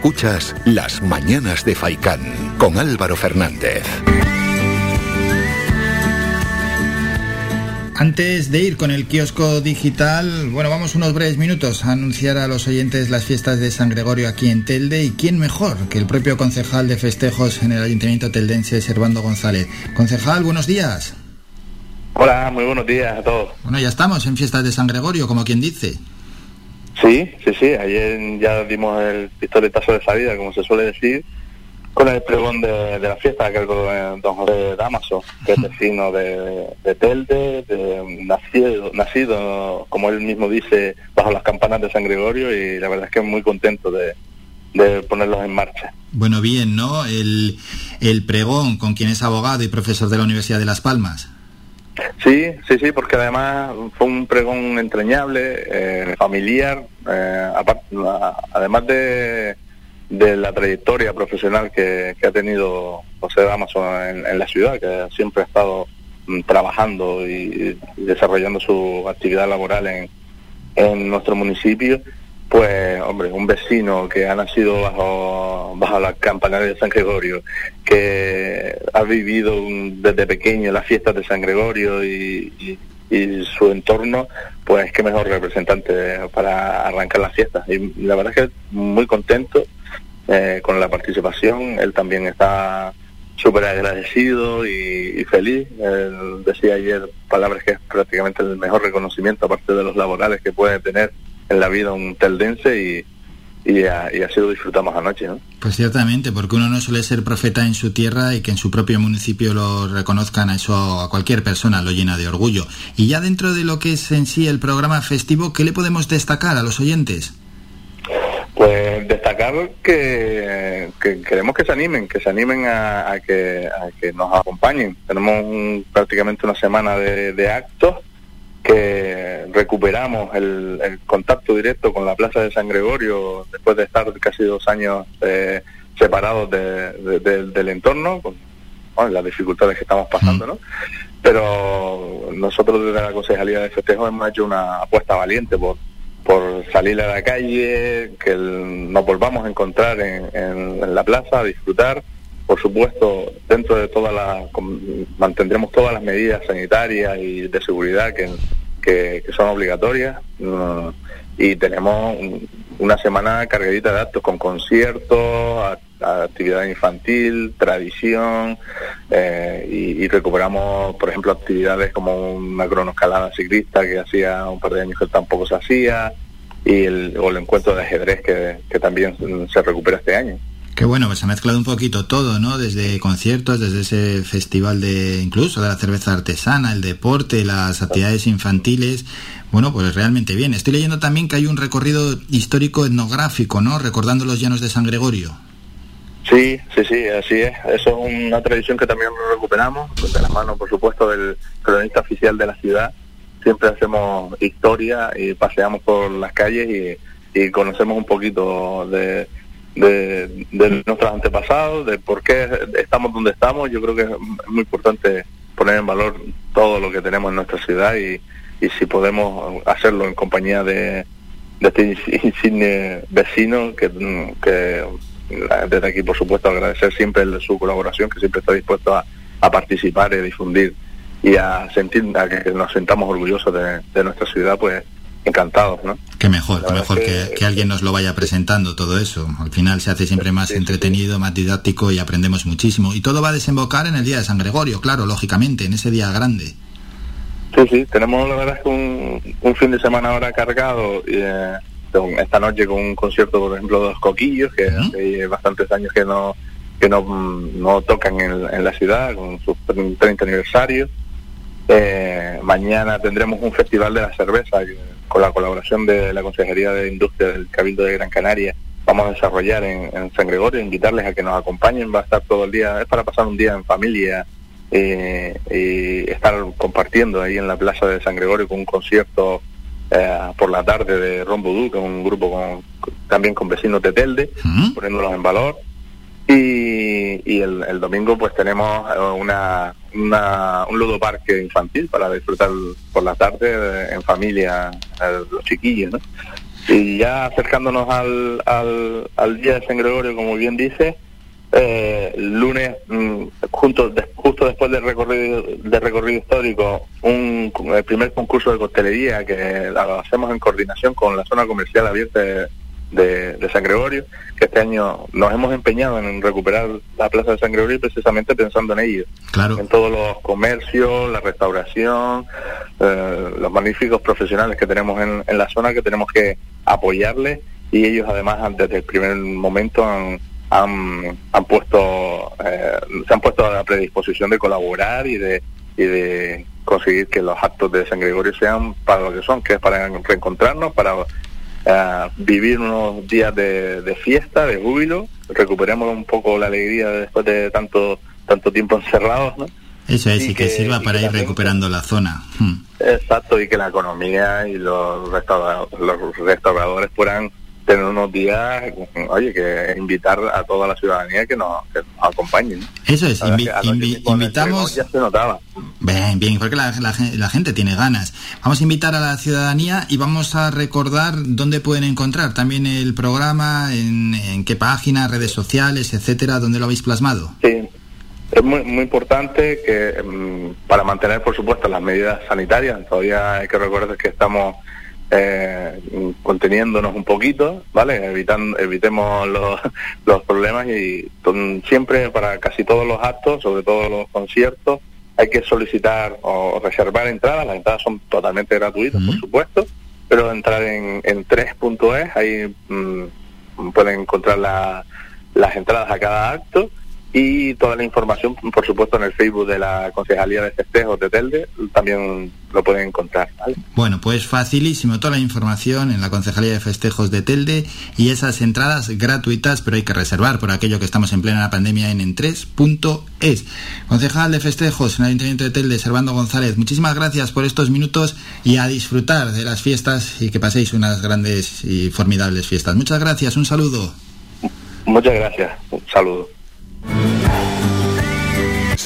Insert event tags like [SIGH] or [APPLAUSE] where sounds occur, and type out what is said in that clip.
Escuchas Las Mañanas de Faicán con Álvaro Fernández. Antes de ir con el kiosco digital, bueno, vamos unos breves minutos a anunciar a los oyentes las fiestas de San Gregorio aquí en Telde y quién mejor que el propio concejal de festejos en el Ayuntamiento teldense, Servando González. Concejal, buenos días. Hola, muy buenos días a todos. Bueno, ya estamos en fiestas de San Gregorio, como quien dice. Sí, sí, sí, ayer ya dimos el pistoletazo de salida, como se suele decir, con el pregón de, la fiesta, que es el don José Damaso, que es vecino de, de Telde, nacido, nacido, como él mismo dice, bajo las campanas de San Gregorio y la verdad es que muy contento de, de ponerlos en marcha. Bueno, bien, ¿no? El, el pregón con quien es abogado y profesor de la Universidad de Las Palmas. Sí, sí, sí, porque además fue un pregón entrañable, eh, familiar, eh, además de de la trayectoria profesional que, ha tenido José Damaso en, la ciudad, que siempre ha estado mm, trabajando y, desarrollando su actividad laboral en, en nuestro municipio, pues, hombre, un vecino que ha nacido bajo, bajo la campanaria de San Gregorio, que ha vivido desde pequeño las fiestas de San Gregorio y, y su entorno, pues qué mejor representante para arrancar las fiestas. Y la verdad es que muy contento eh, con la participación. Él también está súper agradecido y, feliz. Él decía ayer palabras que es prácticamente el mejor reconocimiento, aparte de los laborales que puede tener en la vida un teldense y, y, así lo disfrutamos anoche. ¿no? Pues ciertamente, porque uno no suele ser profeta en su tierra y que en su propio municipio lo reconozcan, a eso a cualquier persona lo llena de orgullo. Y ya dentro de lo que es en sí el programa festivo, ¿qué le podemos destacar a los oyentes? Pues destacar que, queremos que se animen, que se animen a, que, nos acompañen. Tenemos prácticamente una semana de, actos que recuperamos el, contacto directo con la Plaza de San Gregorio después de estar casi dos años eh, separados del entorno, con las dificultades que estamos pasando, ¿no? Pero nosotros desde la Concejalía de Festejo hemos hecho una apuesta valiente por por salir a la calle, que nos volvamos a encontrar en, la plaza, a disfrutar. Por supuesto, dentro de todas las, mantendremos todas las medidas sanitarias y de seguridad que, que, son obligatorias. Mm, y tenemos una semana cargadita de actos con conciertos, actividad infantil, tradición, eh, y, recuperamos, por ejemplo, actividades como una cronoescalada ciclista que hacía un par de años que tampoco se hacía, y el, o el encuentro de ajedrez que, que también se recupera este año. Qué bueno, pues se ha mezclado un poquito todo, ¿no? Desde conciertos, desde ese festival de incluso de la cerveza artesana, el deporte, las actividades infantiles. Bueno, pues realmente bien. Estoy leyendo también que hay un recorrido histórico etnográfico, ¿no? Recordando los llanos de San Gregorio. Sí, sí, sí, así es. Eso es una tradición que también recuperamos, de la mano, por supuesto, del cronista oficial de la ciudad. Siempre hacemos historia y paseamos por las calles y, conocemos un poquito de, de, nuestros antepasados, de por qué estamos donde estamos. Yo creo que es muy importante poner en valor todo lo que tenemos en nuestra ciudad y, y si podemos hacerlo en compañía de, de este insigne vecino que, que desde aquí, por supuesto, agradecer siempre su colaboración, que siempre está dispuesto a, participar y difundir y a sentir a que nos sentamos orgullosos de, nuestra ciudad, pues encantados, ¿no? Qué mejor, qué mejor que, alguien nos lo vaya presentando todo eso. Al final se hace siempre más entretenido, más didáctico y aprendemos muchísimo. Y todo va a desembocar en el Día de San Gregorio, claro, lógicamente, en ese día grande. Sí, sí, tenemos la verdad es que un, fin de semana ahora cargado. Eh, esta noche con un concierto, por ejemplo, de los Coquillos, que hace bastantes años que no que no, no tocan en, la ciudad, con su 30 aniversario. Eh, mañana tendremos un festival de la cerveza con la colaboración de la Consejería de Industria del Cabildo de Gran Canaria. Vamos a desarrollar en, San Gregorio, invitarles a que nos acompañen. Va a estar todo el día, es para pasar un día en familia eh, y estar compartiendo ahí en la Plaza de San Gregorio con un concierto eh, por la tarde de Rombudú, que es un grupo con, también con vecinos de Telde, poniéndolos en valor. Y, y el, domingo pues tenemos eh, una, un ludoparque infantil para disfrutar por la tarde en familia, los chiquillos, ¿no? Y ya acercándonos al, al, al día de San Gregorio, como bien dice, eh, lunes, mm, justo después del recorrido, del recorrido histórico, un, el primer concurso de costelería que lo hacemos en coordinación con la zona comercial abierta de, San Gregorio, que este año nos hemos empeñado en recuperar la Plaza de San Gregorio precisamente pensando en ello. Claro. En todos los comercios, la restauración, eh, los magníficos profesionales que tenemos en, en la zona que tenemos que apoyarles y ellos además desde el primer momento han han, han puesto eh, se han puesto a la predisposición de colaborar y de y de conseguir que los actos de San Gregorio sean para lo que son, que es para reencontrarnos, para vivir unos días de, de, fiesta, de júbilo, recuperemos un poco la alegría después de tanto tanto tiempo encerrados, ¿no? Eso es, y, que, sirva para ir recuperando la zona. Hmm. Exacto, y que la economía y los restauradores, los restauradores puedan tener unos días, oye, que invitar a toda la ciudadanía que nos, que nos acompañen. Eso es, invitamos... Ya se notaba. Bien, bien, porque la, la, gente tiene ganas. Vamos a invitar a la ciudadanía y vamos a recordar dónde pueden encontrar también el programa, en, en qué página, redes sociales, etcétera, dónde lo habéis plasmado. Sí, es muy, muy importante que mm, para mantener, por supuesto, las medidas sanitarias, todavía hay que recordar que estamos eh, conteniéndonos un poquito, ¿vale? Evitando, evitemos los, [LAUGHS] los problemas y siempre para casi todos los actos, sobre todo los conciertos, hay que solicitar o reservar entradas. Las entradas son totalmente gratuitas, por supuesto, pero entrar en, en 3.es, ahí mm, pueden encontrar las entradas a cada acto y toda la información, por supuesto, en el Facebook de la Concejalía de Festejos de Telde, también lo pueden encontrar. Bueno, pues facilísimo, toda la información en la Concejalía de Festejos de Telde y esas entradas gratuitas, pero hay que reservar por aquello que estamos en plena pandemia en en3.es. Concejal de Festejos en el Ayuntamiento de Telde, Servando González, muchísimas gracias por estos minutos y a disfrutar de las fiestas y que paséis unas grandes y formidables fiestas. Muchas gracias, un saludo. Muchas gracias, un saludo.